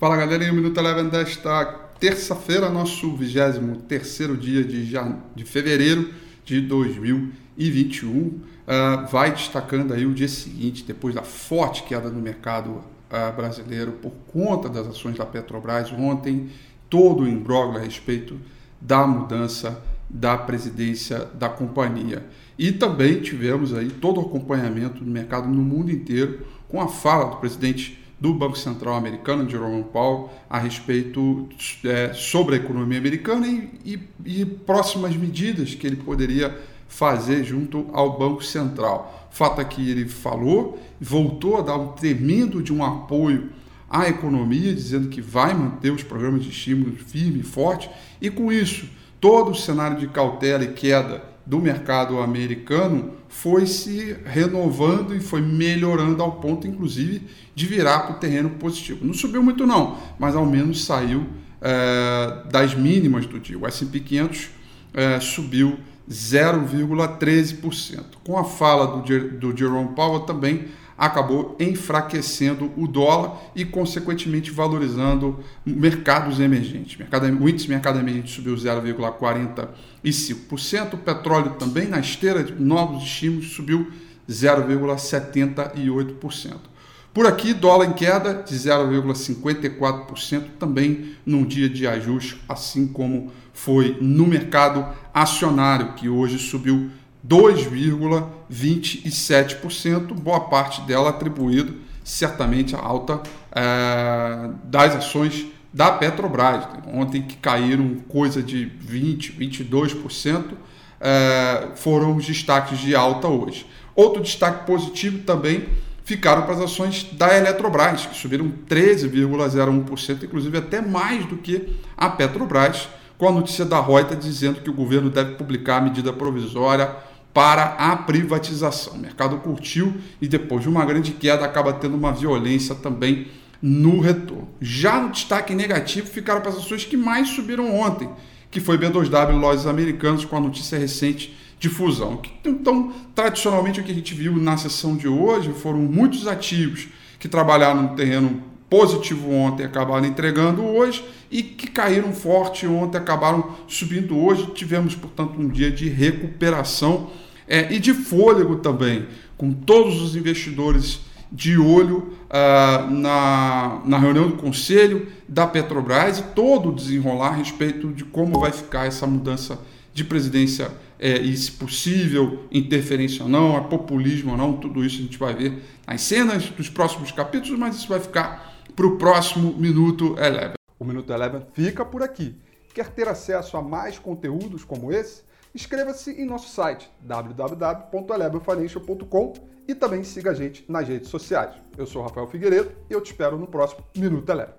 Fala galera, em um Minuto Eleven desta terça-feira, nosso 23 dia de, jan... de fevereiro de 2021. Uh, ah, vai destacando aí o dia seguinte, depois da forte queda no mercado uh, brasileiro por conta das ações da Petrobras ontem, todo o imbróglio a respeito da mudança da presidência da companhia. E também tivemos aí todo o acompanhamento do mercado no mundo inteiro com a fala do presidente do Banco Central americano, Jerome Powell, a respeito é, sobre a economia americana e, e, e, próximas medidas que ele poderia fazer junto ao Banco Central. Fato é que ele falou, voltou a dar um tremendo de um apoio à economia, dizendo que vai manter os programas de estímulo firme e forte, e com isso todo o cenário de cautela e queda do mercado americano foi se renovando e foi melhorando ao ponto, inclusive, de virar para o terreno positivo. Não subiu muito não, mas ao menos saiu é, das mínimas do dia. O S&P 500 é, subiu 0,13%. Com a fala do, do Jerome Powell também acabou enfraquecendo o dólar e, consequentemente, valorizando mercados emergentes. o índice mercado emergente subiu 0,45%, o petróleo também, na esteira de novos estímulos, subiu 0,78%. Por aqui, dólar em queda de 0,54%, também num dia de ajuste, assim como foi no mercado acionário, que hoje subiu 2,27%, boa parte dela atribuído certamente à alta é, das ações da Petrobras. Ontem que caíram coisa de 20, 22%, é, foram os destaques de alta hoje. Outro destaque positivo também ficaram para as ações da Eletrobras, que subiram 13,01%, inclusive até mais do que a Petrobras, com a notícia da Reuters dizendo que o governo deve publicar a medida provisória para a privatização. O mercado curtiu e depois de uma grande queda acaba tendo uma violência também no retorno. Já no destaque negativo ficaram para as ações que mais subiram ontem, que foi B2W Lojas Americanas com a notícia recente de fusão. Então, tradicionalmente o que a gente viu na sessão de hoje foram muitos ativos que trabalharam no terreno positivo ontem acabaram entregando hoje e que caíram forte ontem acabaram subindo hoje. Tivemos, portanto, um dia de recuperação é, e de fôlego também, com todos os investidores de olho uh, na, na reunião do conselho da Petrobras e todo o desenrolar a respeito de como vai ficar essa mudança de presidência é, e, se possível, interferência ou não, é populismo ou não, tudo isso a gente vai ver nas cenas dos próximos capítulos, mas isso vai ficar para o próximo Minuto Eleven. O Minuto Eleven fica por aqui. Quer ter acesso a mais conteúdos como esse? Inscreva-se em nosso site www.elevenfinancial.com e também siga a gente nas redes sociais. Eu sou Rafael Figueiredo e eu te espero no próximo Minuto Eleven.